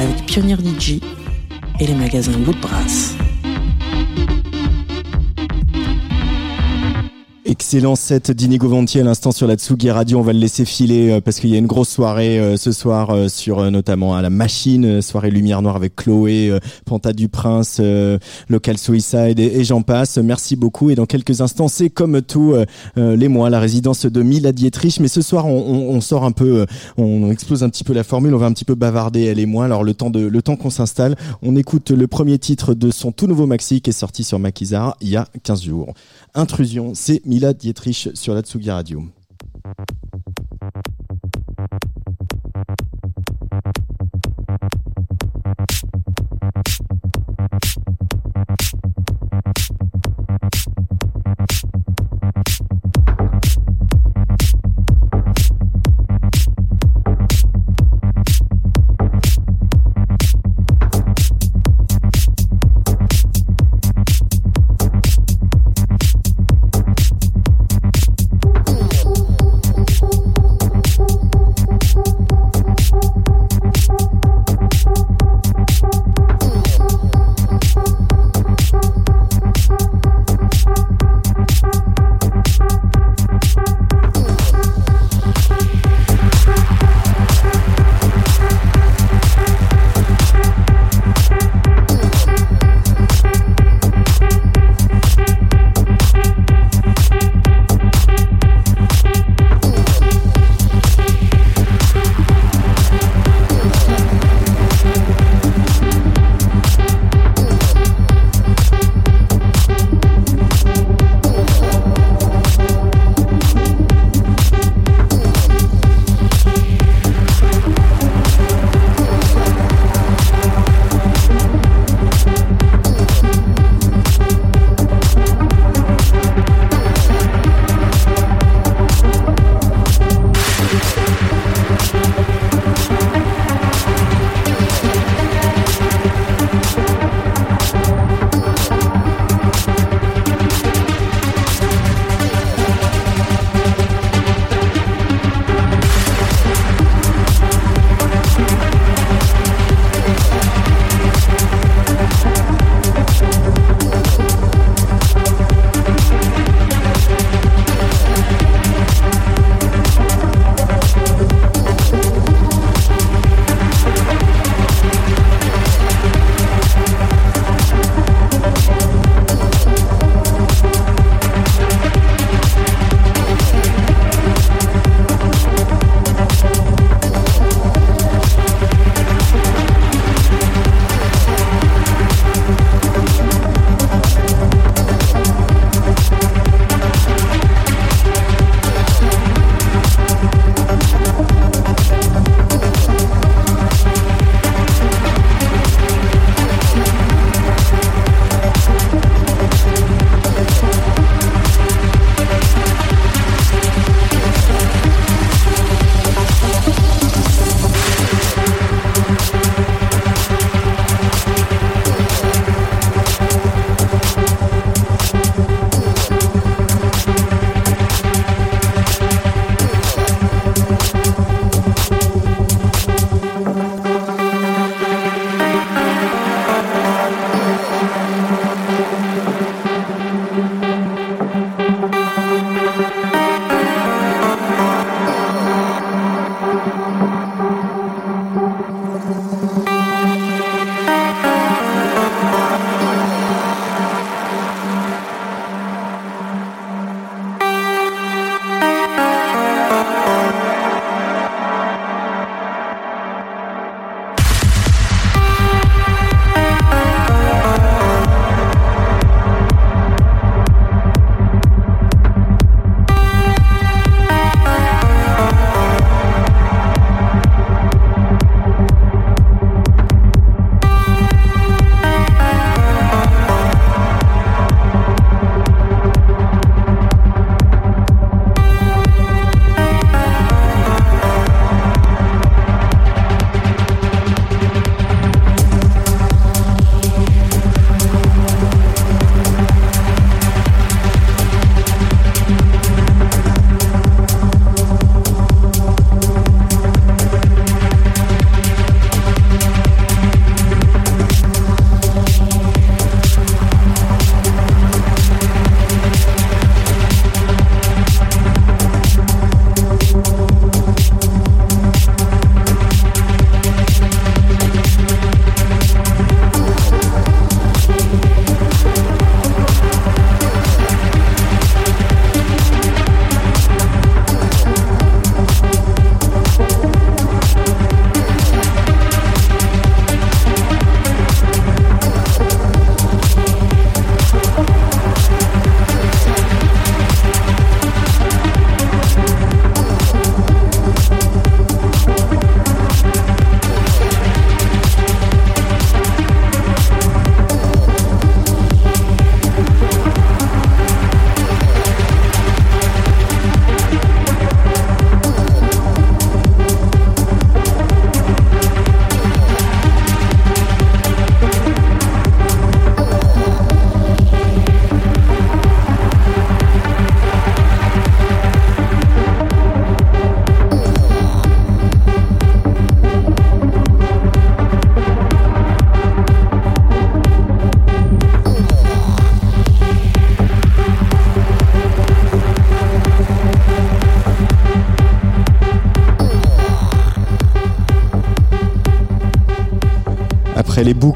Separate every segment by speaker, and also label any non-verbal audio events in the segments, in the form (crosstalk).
Speaker 1: avec Pionnier DJ et les magasins Woodbrass.
Speaker 2: Excellent set d'Inigo Vanti à l'instant sur la Tsugi Radio. On va le laisser filer euh, parce qu'il y a une grosse soirée euh, ce soir euh, sur notamment à la machine, soirée lumière noire avec Chloé, Panta du Prince, Local Suicide et, j'en passe. Merci beaucoup et dans quelques instants c'est comme tous les mois la résidence de Mila Dietrich. Mais ce soir on, on, sort un peu, on explose un petit peu la formule, on va un petit peu bavarder elle et moi. Alors le temps de le temps qu'on s'installe, on écoute le premier titre de son tout nouveau maxi qui est sorti sur Makizar il y a 15 jours. Intrusion, c'est Mila Dietrich sur la Tsugi Radio.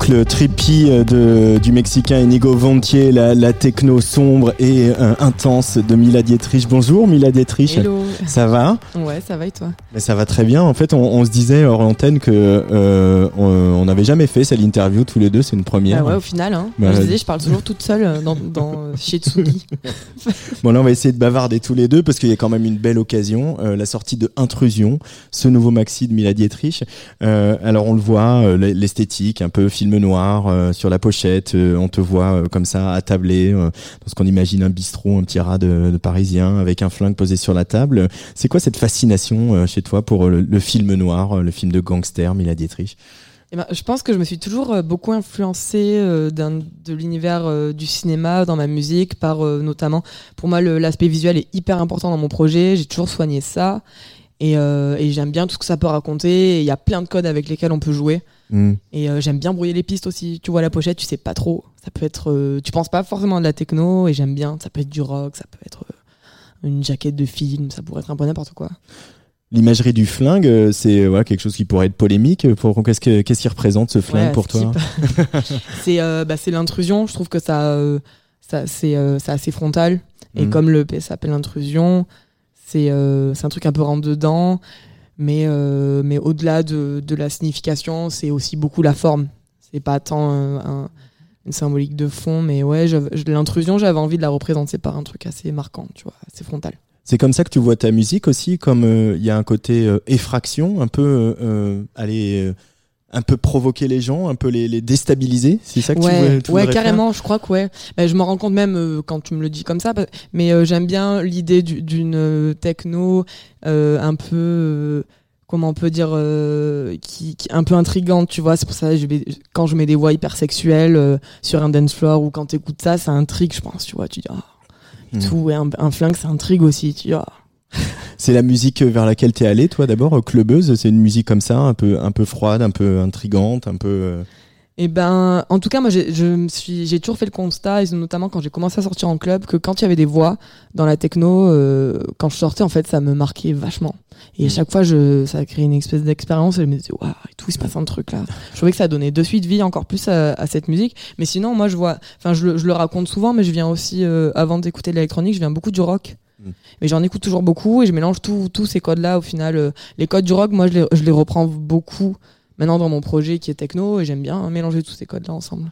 Speaker 2: Boucles trippy euh, de, du Mexicain Inigo Vontier, la, la techno sombre et euh, intense de Mila Dietrich. Bonjour Mila Dietrich.
Speaker 3: Hello.
Speaker 2: Ça va?
Speaker 3: Ouais, ça va et toi?
Speaker 2: Mais Ça va très bien. En fait, on, on se disait hors antenne que euh, on n'avait jamais fait cette interview tous les deux. C'est une première.
Speaker 3: Ah ouais, au final, hein.
Speaker 2: Bah,
Speaker 3: je disais, je parle toujours toute seule euh, dans, dans euh, chez Tsugi. (laughs)
Speaker 2: Bon là on va essayer de bavarder tous les deux parce qu'il y a quand même une belle occasion, euh, la sortie de Intrusion, ce nouveau maxi de Mila Dietrich. Euh, alors on le voit, euh, l'esthétique, un peu film noir euh, sur la pochette, euh, on te voit euh, comme ça attablé euh, dans ce qu'on imagine un bistrot, un petit rat de, de parisien avec un flingue posé sur la table. C'est quoi cette fascination euh, chez toi pour le, le film noir, euh, le film de gangster Mila Dietrich
Speaker 3: Eh ben, je pense que je me suis toujours euh, beaucoup influencée euh, de l'univers euh, du cinéma dans ma musique, par euh, notamment, pour moi, l'aspect visuel est hyper important dans mon projet. J'ai toujours soigné ça. Et, euh, et j'aime bien tout ce que ça peut raconter. Il y a plein de codes avec lesquels on peut jouer.
Speaker 2: Hmm.
Speaker 3: Et euh, j'aime bien brouiller les pistes aussi. Tu vois la pochette, tu sais pas trop. Ça peut être. euh, tu penses pas forcément à de la techno. Et j'aime bien. Ça peut être du rock, ça peut être euh, une jaquette de film, ça pourrait être un peu n'importe quoi.
Speaker 2: L'imagerie du flingue, euh, c'est euh, voilà, quelque chose qui pourrait être polémique. Qu'est-ce, que, qu'est-ce qui représente ce flingue
Speaker 3: Ouais,
Speaker 2: pour toi (laughs)
Speaker 3: c'est euh, bah, c'est l'intrusion. Je trouve que ça, euh, ça c'est euh, assez frontal. Et
Speaker 2: Mhm.
Speaker 3: comme le P s'appelle intrusion, c'est un truc un peu rentre dedans. Mais, mais au-delà de, de la signification, c'est aussi beaucoup la forme. C'est pas tant un- une symbolique de fond, mais ouais, l'intrusion, j'avais envie de la représenter par un truc assez marquant, tu vois, assez frontal.
Speaker 2: C'est comme ça que tu vois ta musique aussi, comme euh, il y a un côté euh, effraction, un peu euh, euh, aller euh, un peu provoquer les gens, un peu les, les déstabiliser. C'est ça que tu,
Speaker 3: ouais,
Speaker 2: veux, tu
Speaker 3: ouais,
Speaker 2: voudrais faire
Speaker 3: carrément. Je crois que ouais. Bah, je m'en rends compte même euh, quand tu me le dis comme ça. parce- Mais euh, j'aime bien l'idée du- d'une techno euh, un peu, euh, comment on peut dire, euh, qui, qui un peu intrigante. Tu vois, c'est pour ça que je vais, quand je mets des voix hyper sexuelles euh, sur un dance floor ou quand t'écoutes ça, ça intrigue. Je pense. Tu vois, tu dis ah, et
Speaker 2: Mhm.
Speaker 3: tout. Et un, un flingue, ça intrigue aussi. Tu ah. (laughs)
Speaker 2: C'est la musique vers laquelle t'es allé, toi d'abord, euh, clubeuse. C'est une musique comme ça, un peu, un peu froide, un peu intrigante, un peu. Euh,
Speaker 3: Eh ben, en tout cas, moi, j'ai- je me suis, j'ai toujours fait le constat, et notamment quand j'ai commencé à sortir en club, que quand il y avait des voix dans la techno, euh, quand je sortais, en fait, ça me marquait vachement. Et à chaque fois, je, ça a créé une espèce d'expérience, et je me disais, waouh, et tout, il se passe un truc là. Je trouvais que ça donnait de suite vie encore plus à, à cette musique. Mais sinon, moi, je vois, enfin, je, le- je le raconte souvent, mais je viens aussi, euh, avant d'écouter de l'électronique, je viens beaucoup du rock.
Speaker 2: Mm.
Speaker 3: Mais j'en écoute toujours beaucoup et je mélange tous tous ces codes-là. Au final, euh, les codes du rock, moi, je les, je les reprends beaucoup maintenant dans mon projet qui est techno et j'aime bien mélanger tous ces codes-là ensemble.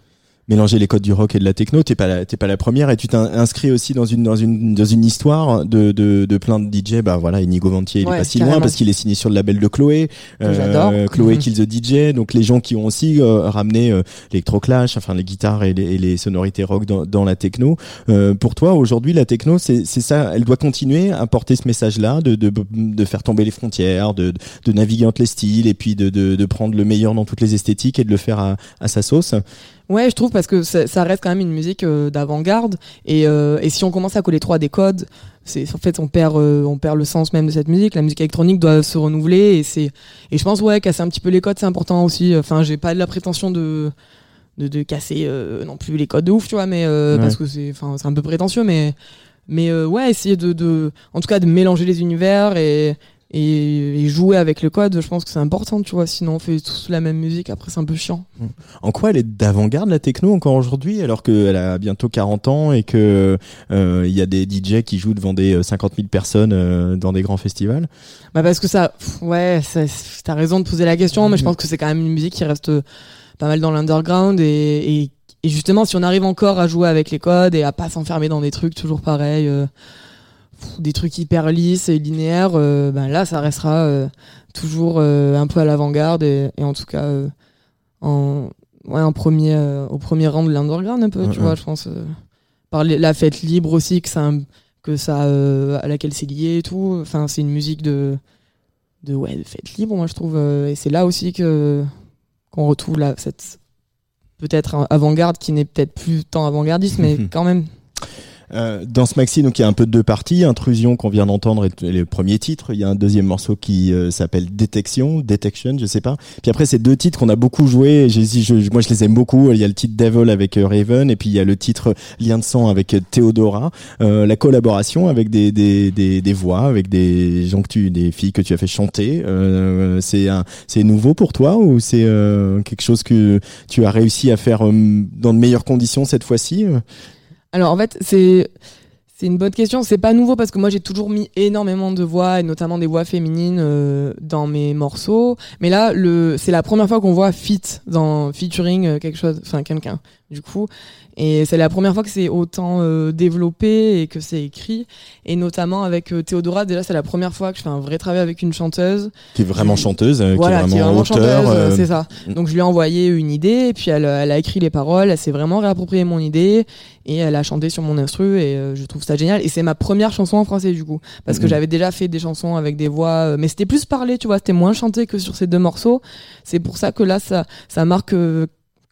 Speaker 2: Mélanger les codes du rock et de la techno. T'es pas la, t'es pas la première et tu t'es inscrit aussi dans une dans une dans une histoire de de, de plein de DJ. Bah voilà, Inigo Ventier, il
Speaker 3: Ouais,
Speaker 2: est pas si
Speaker 3: carrément.
Speaker 2: loin parce qu'il est signé sur le label de Chloé.
Speaker 3: J'adore.
Speaker 2: Chloé
Speaker 3: Mhm.
Speaker 2: Kill the DJ. Donc les gens qui ont aussi euh, ramené euh, l'électroclash, enfin les guitares et les, et les sonorités rock dans, dans la techno. Euh, pour toi aujourd'hui, la techno, c'est c'est ça. Elle doit continuer à porter ce message-là, de, de de faire tomber les frontières, de de naviguer entre les styles et puis de de de prendre le meilleur dans toutes les esthétiques et de le faire à à sa sauce?
Speaker 3: Ouais, je trouve parce que ça, ça reste quand même une musique euh, d'avant-garde et, euh, et si on commence à coller trop à des codes, c'est en fait on perd euh, on perd le sens même de cette musique. La musique électronique doit se renouveler et c'est et je pense ouais casser un petit peu les codes c'est important aussi. Enfin j'ai pas de la prétention de de, de casser euh, non plus les codes de ouf tu vois mais euh,
Speaker 2: Ouais.
Speaker 3: parce que c'est enfin c'est un peu prétentieux mais mais euh, ouais essayer de, de en tout cas de mélanger les univers et et, et jouer avec le code, je pense que c'est important, tu vois. Sinon, on fait tous la même musique, après, c'est un peu chiant.
Speaker 2: En quoi elle est d'avant-garde la techno encore aujourd'hui alors qu'elle a bientôt 40 ans et que euh, il y a des DJ qui jouent devant des euh, 50 000 personnes euh, dans des grands festivals?
Speaker 3: Bah parce que ça, pff, ouais, t'as raison de poser la question, mais je pense que c'est quand même une musique qui reste euh, pas mal dans l'underground et, et, et justement si on arrive encore à jouer avec les codes et à pas s'enfermer dans des trucs toujours pareils, euh, des trucs hyper lisses et linéaires, euh, ben là ça restera euh, toujours euh, un peu à l'avant-garde et, et en tout cas en, ouais, en premier, au premier rang de l'underground un peu, tu vois, je pense. par les- la fête libre aussi que ça, que ça à laquelle c'est lié et tout. Enfin, c'est une musique de de ouais de fête libre, moi je trouve. et c'est là aussi que qu'on retrouve la, cette peut-être avant-garde qui n'est peut-être plus tant avant-gardiste, mais (laughs) quand même.
Speaker 2: Euh, dans ce maxi, donc il y a un peu deux parties. Intrusion qu'on vient d'entendre est le premier titre. Il y a un deuxième morceau qui euh, s'appelle Détection, Detection, je sais pas. Puis après, c'est deux titres qu'on a beaucoup joué. J'ai, je, moi, je les aime beaucoup. Il y a le titre Devil avec euh, Raven, et puis il y a le titre Lien de sang avec Theodora. Euh, la collaboration avec des, des, des, des voix, avec des gens que tu, des filles que tu as fait chanter. C'est c'est nouveau pour toi ou c'est quelque chose que tu as réussi à faire dans de meilleures conditions cette fois-ci?
Speaker 3: Alors en fait, c'est c'est une bonne question. C'est pas nouveau parce que moi j'ai toujours mis énormément de voix et notamment des voix féminines euh, dans mes morceaux. Mais là, le c'est la première fois qu'on voit fit dans featuring euh, quelque chose, enfin quelqu'un. Du coup, et c'est la première fois que c'est autant euh, développé et que c'est écrit. Et notamment avec euh, Théodora, déjà c'est la première fois que je fais un vrai travail avec une chanteuse.
Speaker 2: Qui est vraiment chanteuse, euh,
Speaker 3: voilà,
Speaker 2: qui est vraiment, auteur.
Speaker 3: Chanteuse, c'est ça. Mm. Donc je lui ai envoyé une idée, et puis elle, elle a écrit les paroles, elle s'est vraiment réapproprié mon idée, et elle a chanté sur mon instru, et je trouve ça génial. Et c'est ma première chanson en français du coup, parce que mm. j'avais déjà fait des chansons avec des voix, mais c'était plus parlé, tu vois, c'était moins chanté que sur ces deux morceaux. C'est pour ça que là, ça, ça marque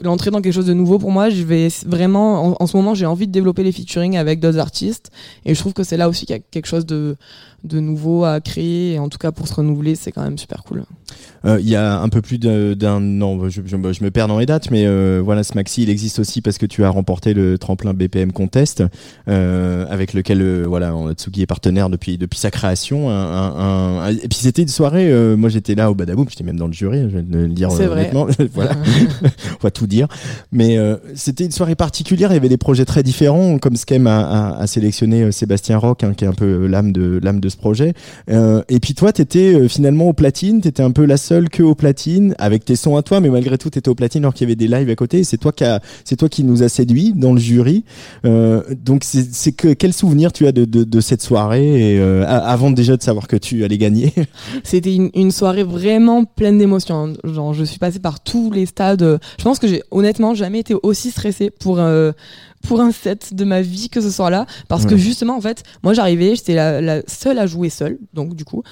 Speaker 3: l'entrée dans quelque chose de nouveau pour moi. Je vais vraiment, en, ce moment, j'ai envie de développer les featuring avec d'autres artistes, et je trouve que c'est là aussi qu'il y a quelque chose de, de nouveau à créer, et en tout cas pour se renouveler, c'est quand même super cool.
Speaker 2: Euh, il y a un peu plus d'un an, je, je, me perds dans les dates, mais euh, voilà, ce maxi, il existe aussi parce que tu as remporté le tremplin BPM Contest, euh, avec lequel voilà, Tsugi est partenaire depuis depuis sa création. Un, un, et puis c'était une soirée, moi j'étais là au Badaboum, j'étais même dans le jury, je vais le dire honnêtement, (laughs) voilà, (laughs) on va tout dire. Mais c'était une soirée particulière, il y avait des projets très différents, comme Skem a, a, a sélectionné Sébastien Rock, hein, qui est un peu l'âme de l'âme de ce projet. et puis toi, t'étais finalement au platine, t'étais un peu la seul que au platine avec tes sons à toi, mais malgré tout, t'étais au platine alors qu'il y avait des lives à côté. C'est toi qui c'est toi qui nous a séduit dans le jury. Euh, donc c'est que quel souvenir tu as de, cette soirée euh, avant déjà de savoir que tu allais gagner?
Speaker 3: C'était une, soirée vraiment pleine d'émotions. Genre, je suis passée par tous les stades. Je pense que j'ai honnêtement jamais été aussi stressée pour. Euh, pour un set de ma vie que ce soit là parce que justement en fait moi j'arrivais j'étais la, la, seule à jouer seule donc du coup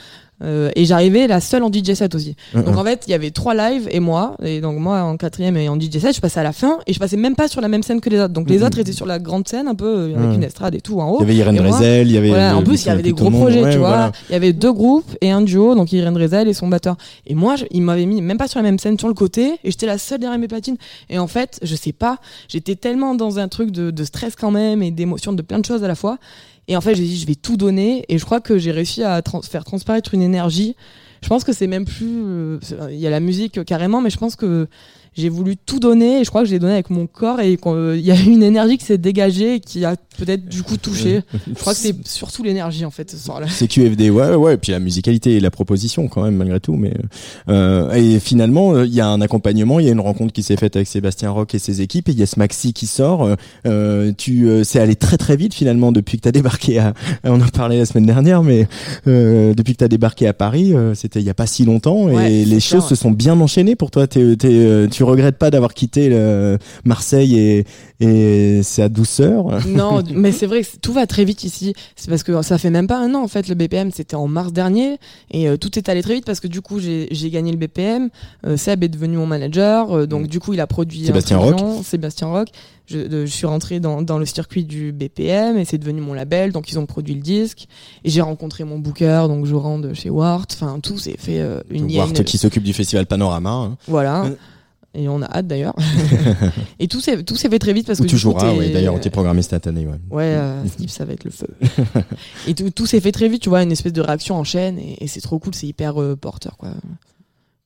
Speaker 3: euh, et j'arrivais la seule en DJ set aussi. Donc en fait, il y avait trois lives et moi. Et donc moi en quatrième et en DJ set, je passais à la fin et je passais même pas sur la même scène que les autres. Donc les autres étaient sur la grande scène un peu euh, avec une estrade et tout en haut.
Speaker 2: Il y avait Irène Rezel, il y avait.
Speaker 3: Voilà, en plus, il y avait des gros projets, tu vois. Il y avait deux groupes et un duo, donc Irène Rezel et son batteur. Et moi, je, il m'avait mis même pas sur la même scène sur le côté et j'étais la seule derrière mes platines. Et en fait, je sais pas, j'étais tellement dans un truc de, de stress quand même et d'émotion de plein de choses à la fois. Et en fait, j'ai dit, je vais tout donner. Et je crois que j'ai réussi à faire transparaître une énergie je pense que c'est même plus. Euh, il y a la musique carrément, mais je pense que j'ai voulu tout donner et je crois que j'ai donné avec mon corps et il y a une énergie qui s'est dégagée et qui a peut-être du coup touché. je crois que c'est surtout l'énergie en fait ce soir-là.
Speaker 2: C'est QFD, ouais, ouais, et puis la musicalité et la proposition quand même malgré tout. Mais euh, et finalement, il y a un accompagnement, il y a une rencontre qui s'est faite avec Sébastien Rock et ses équipes et il y a ce maxi qui sort. Euh, tu, euh, c'est allé très très vite finalement depuis que tu as débarqué à. (laughs) On en parlait la semaine dernière, mais euh, depuis que tu as débarqué à Paris, euh, c'était il y a pas si longtemps et les choses se sont bien enchaînées pour toi. Tu regrette pas d'avoir quitté le Marseille et, et sa douceur
Speaker 3: Non, (laughs) mais c'est vrai que tout va très vite ici. C'est parce que ça fait même pas un an en fait le BPM, c'était en mars dernier et euh, tout est allé très vite parce que du coup j'ai gagné le BPM. Euh, Seb est devenu mon manager, euh, donc mm. du coup il a produit
Speaker 2: Sébastien Rock.
Speaker 3: Sébastien Rock. Je, je, suis rentré dans, dans le circuit du BPM et c'est devenu mon label, donc ils ont produit le disque et j'ai rencontré mon booker, donc je rentre chez Wart. Enfin tout s'est fait une.
Speaker 2: Wart qui s'occupe du festival Panorama. Hein.
Speaker 3: Voilà et on a hâte d'ailleurs. (laughs) et tout s'est tout s'est fait très vite parce
Speaker 2: Où
Speaker 3: que
Speaker 2: tu joueras, oui. D'ailleurs, on t'est programmé cette année, ouais.
Speaker 3: Ouais, euh, ça va être le feu. (laughs) et tout, tout s'est fait très vite, tu vois, une espèce de réaction en chaîne et, et c'est trop cool, c'est hyper euh, porteur, quoi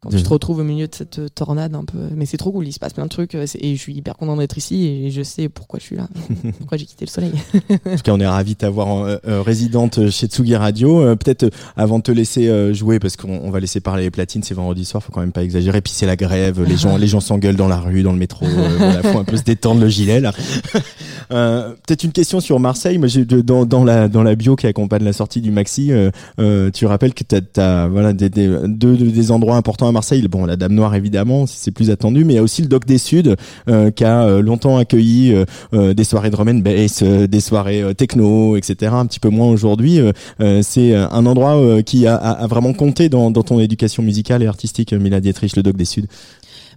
Speaker 3: quand tu te retrouves au milieu de cette euh, tornade un peu. Mais c'est trop cool, il se passe plein de trucs euh, et je suis hyper content d'être ici et je sais pourquoi je suis là, (laughs) pourquoi j'ai quitté le soleil.
Speaker 2: en tout cas, on est ravis de t'avoir euh, résidente chez Tsugi Radio. Peut-être avant de te laisser jouer, parce qu'on va laisser parler les platines, c'est vendredi soir, faut quand même pas exagérer. Puis c'est la grève, les gens, les gens s'engueulent dans la rue, dans le métro. (laughs) voilà, faut un peu se détendre le gilet là. Peut-être une question sur Marseille. Moi, j'ai dans, dans la dans la bio qui accompagne la sortie du maxi, tu rappelles que t'as as, voilà des, des, deux des endroits importants Marseille, bon, la Dame Noire évidemment, c'est plus attendu, mais il y a aussi le Doc des Suds euh, qui a euh, longtemps accueilli euh, des soirées drum and bass, des soirées techno, etc. Un petit peu moins aujourd'hui. c'est un endroit qui a, vraiment compté dans, dans, ton éducation musicale et artistique, Mila Dietrich, le Doc des Suds.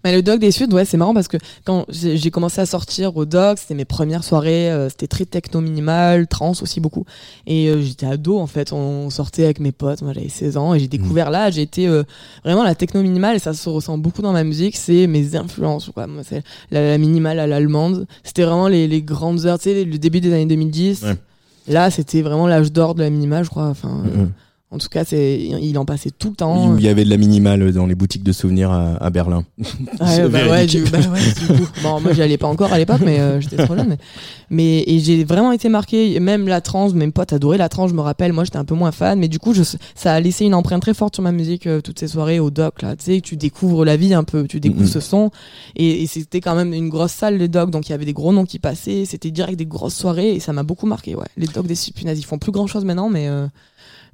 Speaker 3: Mais le Dog des Suds, ouais, c'est marrant parce que quand j'ai commencé à sortir au Dog, c'était mes premières soirées, euh, c'était très techno minimal, trance aussi beaucoup. Et euh, j'étais ado en fait, on sortait avec mes potes, moi j'avais 16 ans et j'ai découvert là, j'ai été euh, vraiment la techno minimale et ça se ressent beaucoup dans ma musique, c'est mes influences. Quoi. Moi, c'est la, la minimale à l'allemande, c'était vraiment les, les grandes heures, tu sais, le début des années 2010.
Speaker 2: Ouais.
Speaker 3: Là, c'était vraiment l'âge d'or de la minimale, je crois. Enfin, euh,
Speaker 2: Mhm.
Speaker 3: En tout cas, c'est, il en passait tout le temps.
Speaker 2: Il y avait de la minimale dans les boutiques de souvenirs à, à Berlin.
Speaker 3: Ouais, (laughs)
Speaker 2: C'est
Speaker 3: bah ouais, du, bah ouais, du coup. Bon, moi, j'y allais pas encore à l'époque, mais euh, j'étais trop jeune. Mais, mais et j'ai vraiment été marqué. Même la trance, mes potes adoraient la trance. Je me rappelle, moi, j'étais un peu moins fan, mais du coup, je, ça a laissé une empreinte très forte sur ma musique euh, toutes ces soirées au doc. Là, tu sais, tu découvres la vie un peu, tu découvres
Speaker 2: Mhm.
Speaker 3: ce son. Et, et c'était quand même une grosse salle les docs, donc il y avait des gros noms qui passaient. C'était direct des grosses soirées et ça m'a beaucoup marqué. Ouais, les docs des Supinazes, ils font plus grand chose maintenant, mais euh,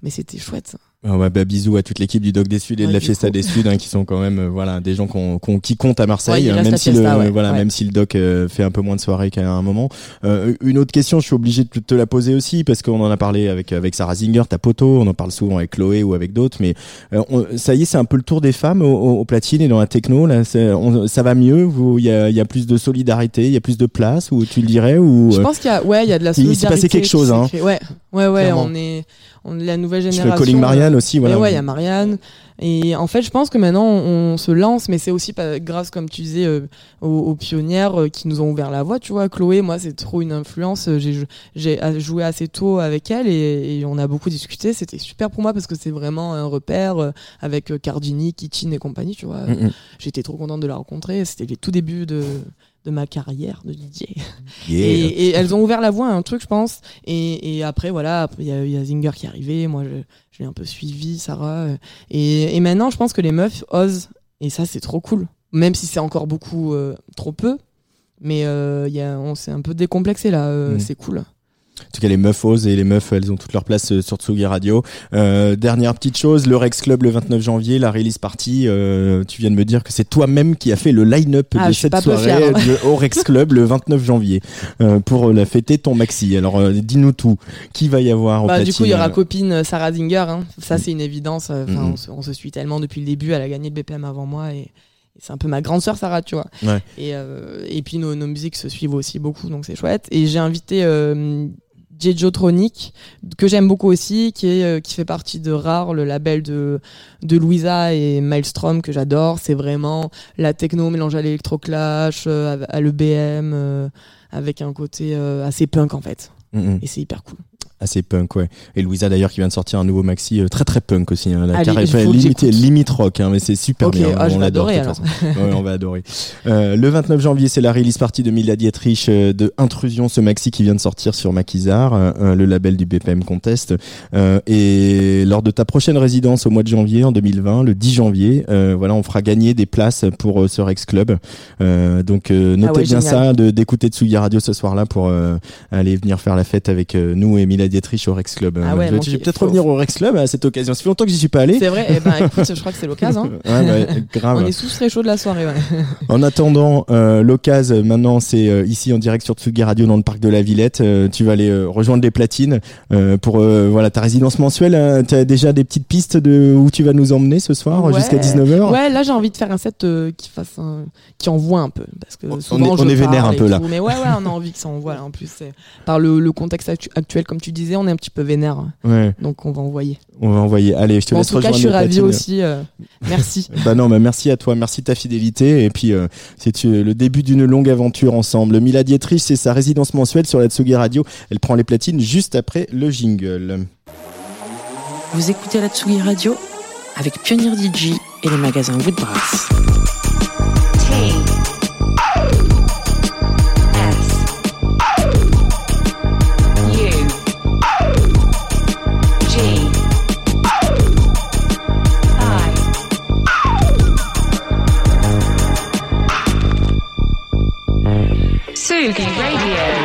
Speaker 3: mais c'était chouette.
Speaker 2: Ah ouais, bah, bisous à toute l'équipe du Doc des Suds et de la Fiesta
Speaker 3: coup.
Speaker 2: des Suds hein, qui sont quand même euh, voilà des gens qu'on- qu'on- qui comptent à Marseille
Speaker 3: il
Speaker 2: hein, même si
Speaker 3: Fiesta,
Speaker 2: le
Speaker 3: ouais,
Speaker 2: voilà même si le Doc euh, fait un peu moins de soirées qu'à un moment. Euh, une autre question, je suis obligé de te- la poser aussi parce qu'on en a parlé avec avec Sarah Zinger, ta poteau, on en parle souvent avec Chloé ou avec d'autres, mais euh, on- ça y est, c'est un peu le tour des femmes au, au- au platine et dans la techno là, on- ça va mieux, il y a, il y a plus de solidarité, il y a plus de place ou tu le dirais ou
Speaker 3: Je
Speaker 2: euh,
Speaker 3: pense qu'il y a, ouais, il y a de la
Speaker 2: il s'est
Speaker 3: solidarité.
Speaker 2: passé quelque chose, hein.
Speaker 3: Ouais, ouais, ouais,
Speaker 2: Clairement.
Speaker 3: on est, on est la nouvelle
Speaker 2: parce que
Speaker 3: génération.
Speaker 2: Calling Marianne aussi voilà.
Speaker 3: ouais, il y a Marianne. Et en fait, je pense que maintenant, on se lance, mais c'est aussi pas grâce, comme tu disais, euh, aux, aux pionnières euh, qui nous ont ouvert la voie. Tu vois, Chloé, moi, c'est trop une influence. Euh, J'ai joué assez tôt avec elle et, et on a beaucoup discuté. C'était super pour moi parce que c'est vraiment un repère euh, avec euh, Cardini, Kitchen et compagnie. Tu vois,
Speaker 2: Mm,
Speaker 3: j'étais trop contente de la rencontrer. C'était les tout débuts de de ma carrière de DJ.
Speaker 2: Yeah.
Speaker 3: Et, et elles ont ouvert la voie à un truc, je pense. Et, et après, voilà, il y, a- il y a Zinger qui est arrivé. Moi, je, je l'ai un peu suivi, Sarah. Et, et maintenant, je pense que les meufs osent. Et ça, c'est trop cool. Même si c'est encore beaucoup, euh, trop peu. Mais euh, y a, on s'est un peu décomplexé là. euh,
Speaker 2: Mm.
Speaker 3: C'est cool.
Speaker 2: En tout cas, les meufs osent et les meufs, elles ont toute leur place euh, sur Tsugi Radio. Euh, dernière petite chose, le Rex Club le 29 janvier, la release party. euh, tu viens de me dire que c'est toi-même qui a fait le line-up
Speaker 3: Ah,
Speaker 2: de cette soirée de- au Rex Club le 29 janvier euh, pour la fêter ton maxi. Alors, dis-nous tout. Qui va y avoir au
Speaker 3: Bah, du coup, il y aura copine Sarah Zinger. Hein. Ça, c'est une évidence.
Speaker 2: Mhm.
Speaker 3: on, se, on se suit tellement depuis le début. Elle a gagné le BPM avant moi. Et c'est un peu ma grande sœur, Sarah, tu vois.
Speaker 2: Ouais.
Speaker 3: Et, euh, et puis, nos, nos musiques se suivent aussi beaucoup. Donc, c'est chouette. Et j'ai invité euh, Jejotronic, que j'aime beaucoup aussi, qui, est, euh, qui fait partie de Rare, le label de, de Louisa et Maelstrom, que j'adore. C'est vraiment la techno mélangée à l'électroclash, euh, à, à l'EBM, avec un côté assez punk, en fait. Et c'est hyper cool.
Speaker 2: Assez punk, ouais. Et Louisa d'ailleurs qui vient de sortir un nouveau maxi euh, très très punk aussi. Hein, la
Speaker 3: Allez,
Speaker 2: carré-
Speaker 3: faut que
Speaker 2: limite, limite rock, hein, mais c'est super
Speaker 3: Ok,
Speaker 2: bien.
Speaker 3: ah,
Speaker 2: on l'adore de
Speaker 3: adorer,
Speaker 2: toute façon. Ouais, on va adorer. Euh, le 29 janvier, c'est la release party de Mila Dietrich euh, de Intrusion, ce maxi qui vient de sortir sur Maquisard, euh, euh, le label du BPM Contest. Euh, et lors de ta prochaine résidence au mois de janvier, en 2020, le 10 janvier, euh, voilà, on fera gagner des places pour ce Rex Club. Euh, donc euh, notez
Speaker 3: Ah ouais,
Speaker 2: bien
Speaker 3: génial.
Speaker 2: ça, de d'écouter Tsugi Radio ce soir-là pour euh, aller venir faire la fête avec nous et Mila Dietrich au Rex Club.
Speaker 3: Ah ouais,
Speaker 2: je vais- peut-être
Speaker 3: Faut-
Speaker 2: revenir au Rex Club à cette occasion. Ça fait longtemps que j'y suis pas allé.
Speaker 3: C'est vrai, eh ben (laughs) écoute, je crois que c'est l'occasion. hein. (laughs)
Speaker 2: Ouais, ouais, grave.
Speaker 3: On est sous très chaud de la soirée. Ouais.
Speaker 2: En attendant, euh, l'occasion, maintenant, c'est euh, ici en direct sur Tsugi Radio dans le parc de la Villette. Euh, tu vas aller euh, rejoindre les platines euh, pour euh, voilà ta résidence mensuelle. tu as déjà des petites pistes de où tu vas nous emmener ce soir
Speaker 3: Ouais.
Speaker 2: jusqu'à 19h
Speaker 3: Ouais, là j'ai envie de faire un set euh, qui fasse un... qui envoie un peu parce que
Speaker 2: On- est-
Speaker 3: je
Speaker 2: on est vénère un peu, là.
Speaker 3: Mais ouais, ouais, on a envie que ça envoie là. En plus, par le, le contexte actu- actuel, comme tu disais, on est un petit peu vénère,
Speaker 2: Ouais,
Speaker 3: donc on va envoyer.
Speaker 2: on va envoyer. Allez, je te
Speaker 3: Bon, en
Speaker 2: laisse
Speaker 3: tout cas,
Speaker 2: rejoindre
Speaker 3: je suis
Speaker 2: platines.
Speaker 3: aussi. euh, (laughs) merci.
Speaker 2: Bah non, bah merci à toi, merci de ta fidélité. Et puis, euh, c'est euh, le début d'une longue aventure ensemble. Mila Dietrich, c'est sa résidence mensuelle sur la Tsugi Radio. Elle prend les platines juste après le jingle.
Speaker 1: Vous écoutez la Tsugi Radio avec Pionnier DJ et les magasins Woodbrass.
Speaker 4: Sugi Radio.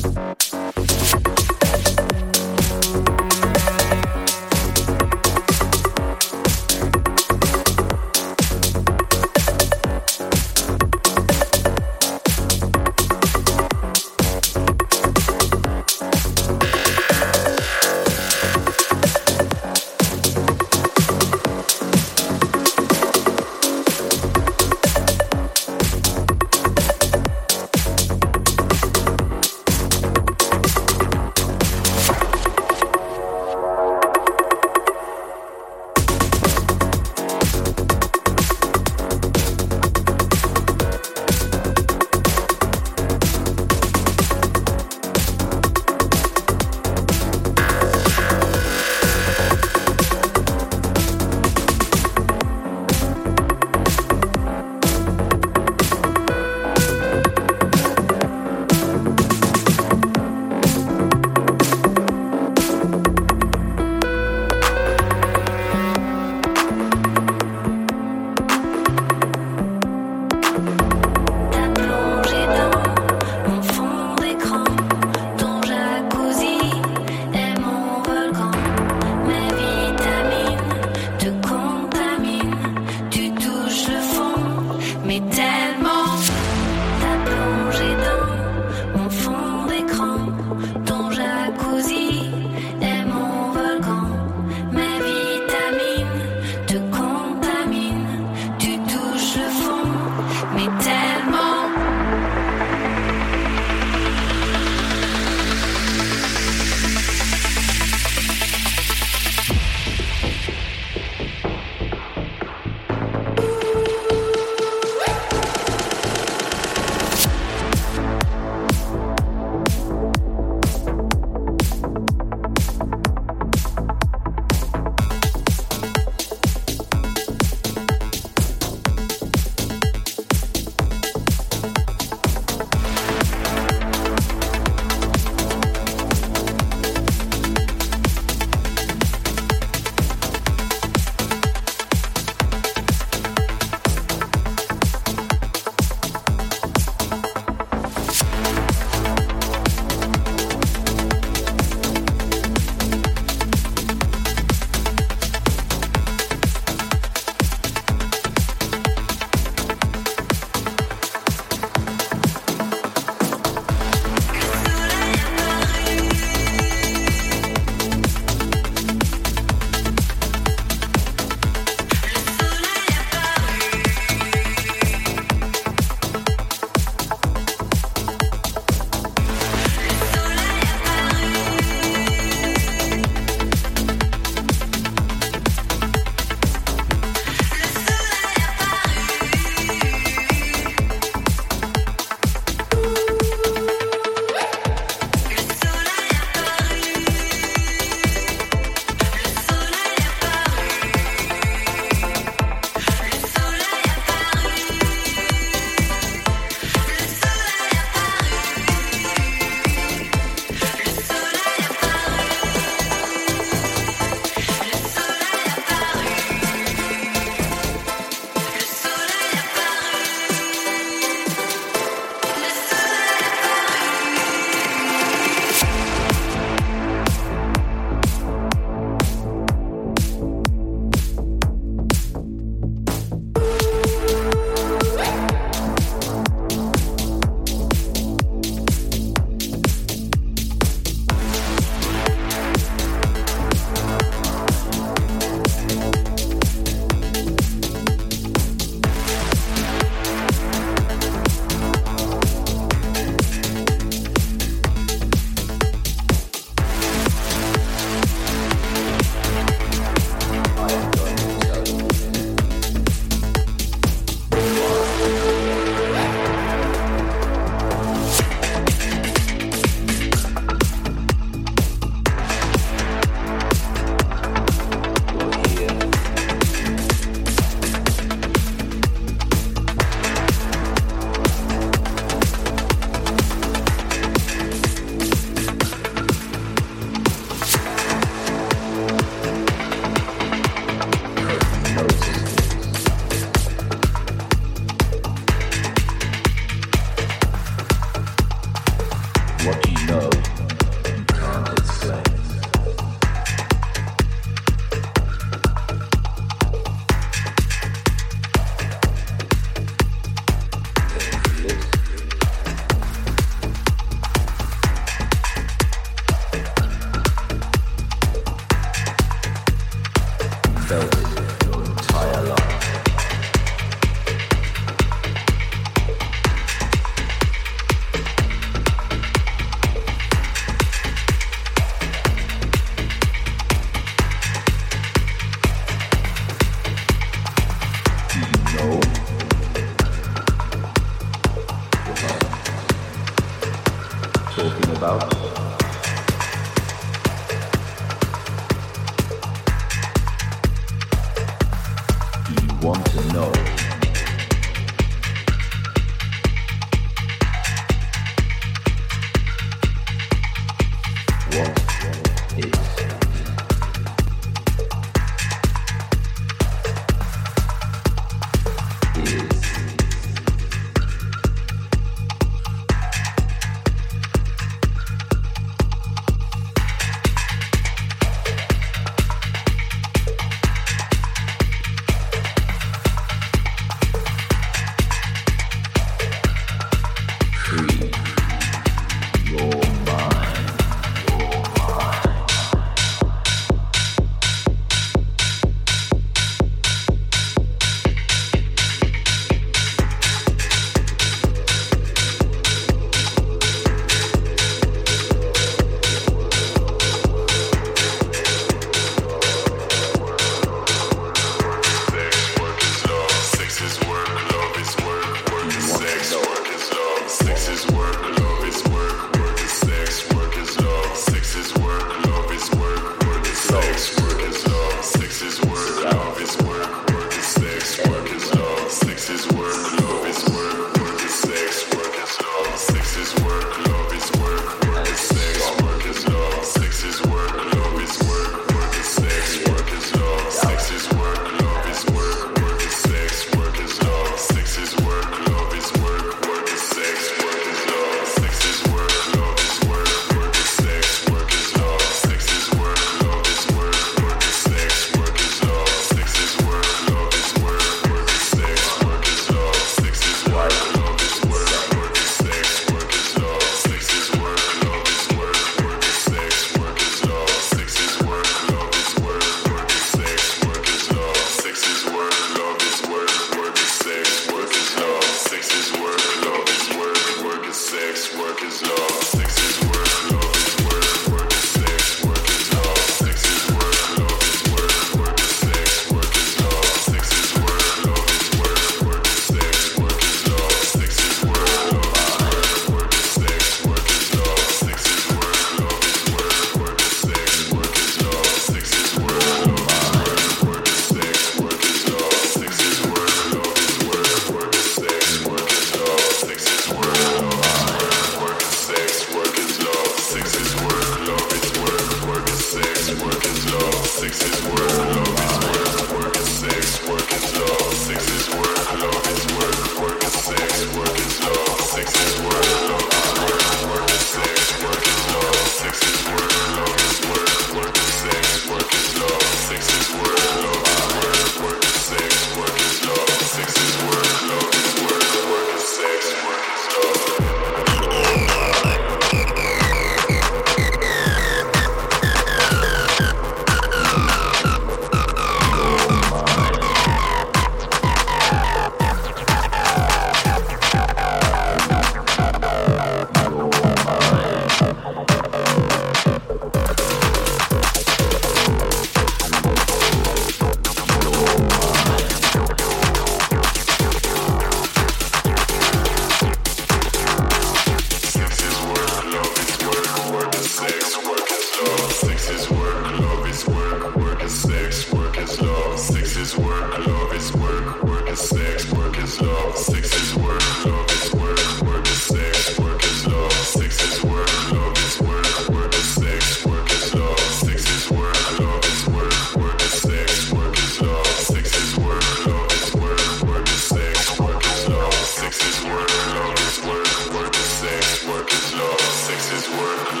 Speaker 5: work.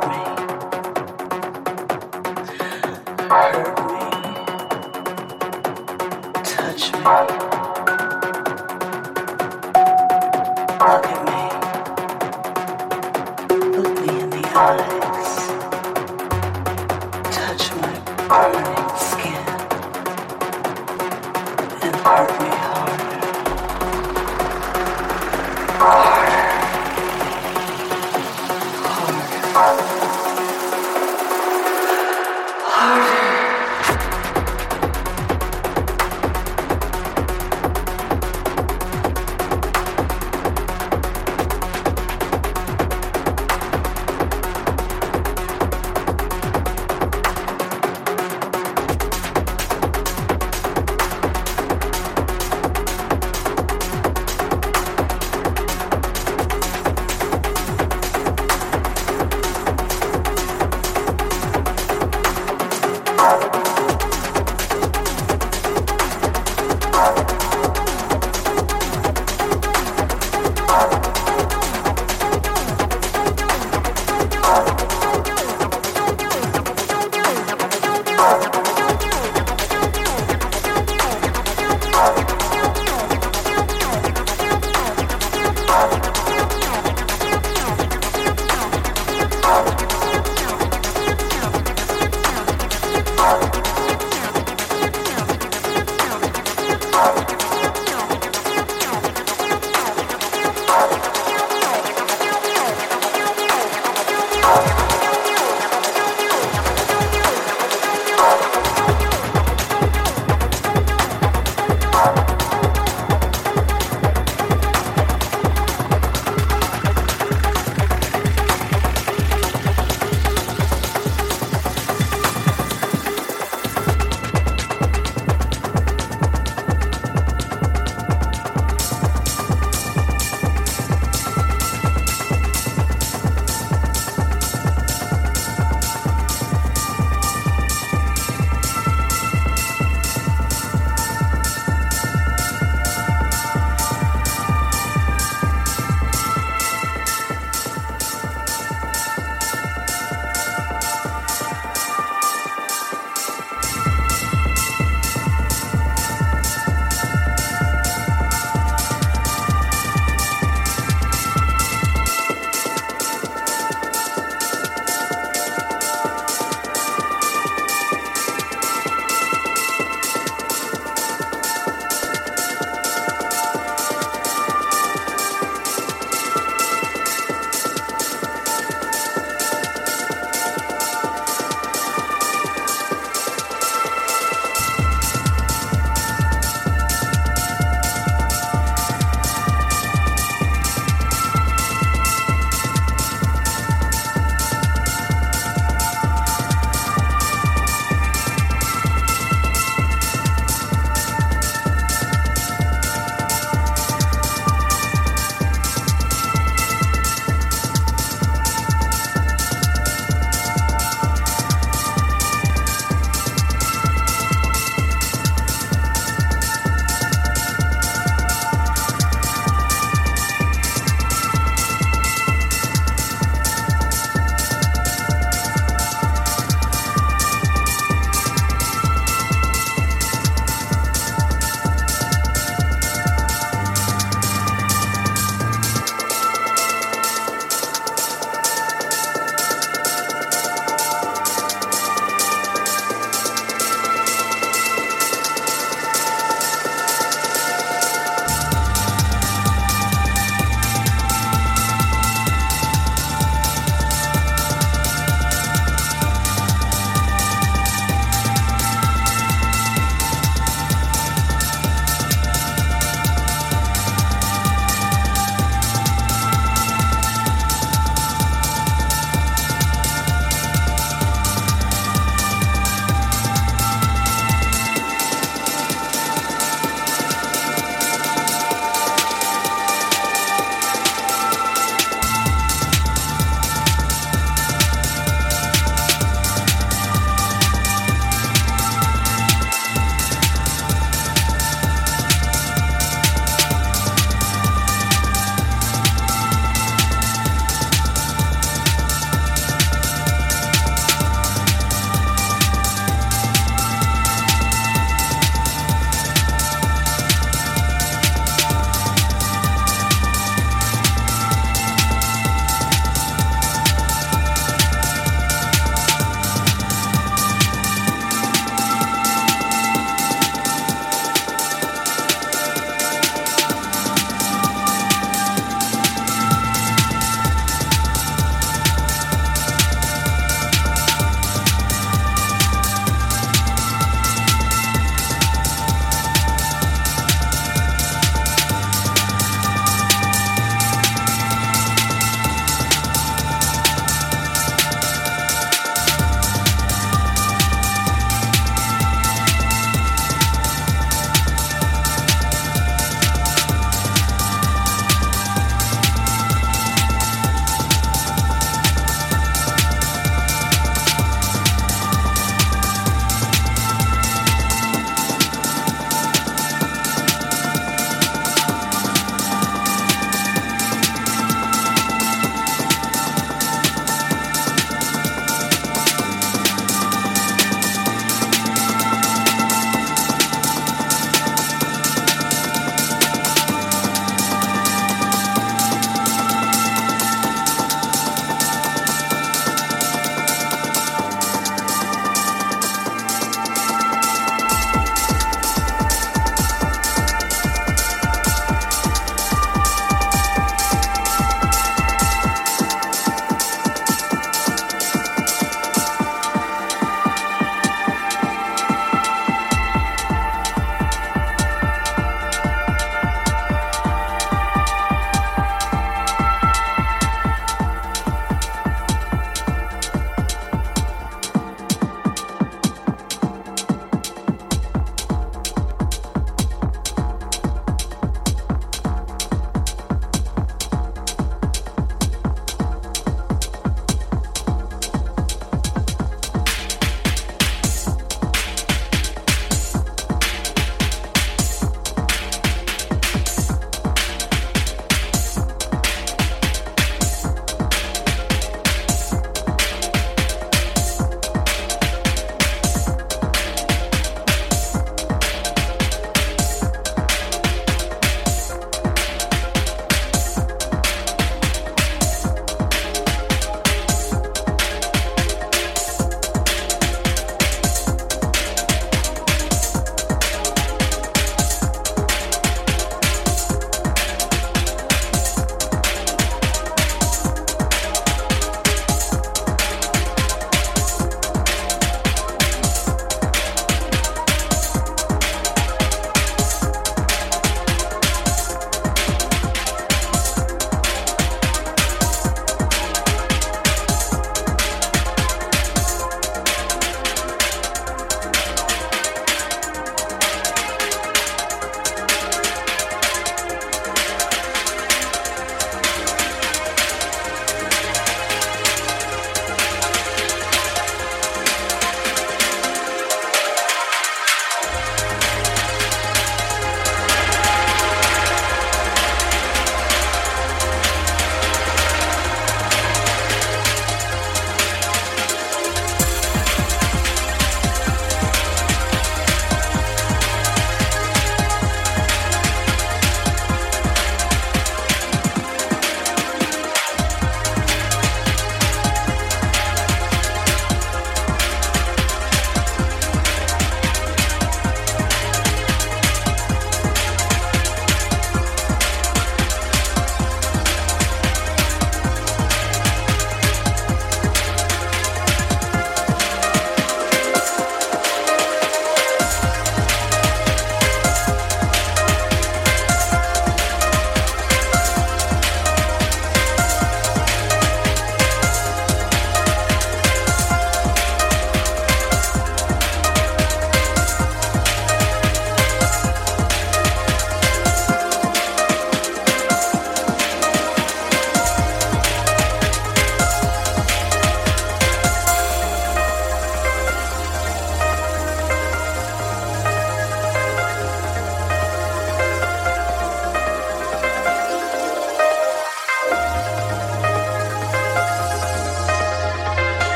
Speaker 5: Me.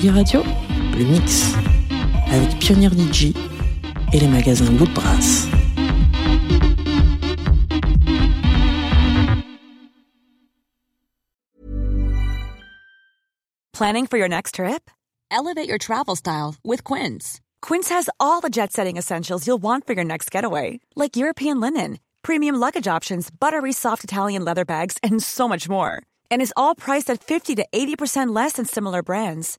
Speaker 1: Tsugi Radio, le mix avec Pionnier DJ et les magasins Bout.
Speaker 6: Planning for your next trip? Elevate your travel style with Quince. Quince has all the jet setting essentials you'll want for your next getaway, like European linen, premium luggage options, buttery soft Italian leather bags, and so much more. And is all priced at 50 to 80% less than similar brands.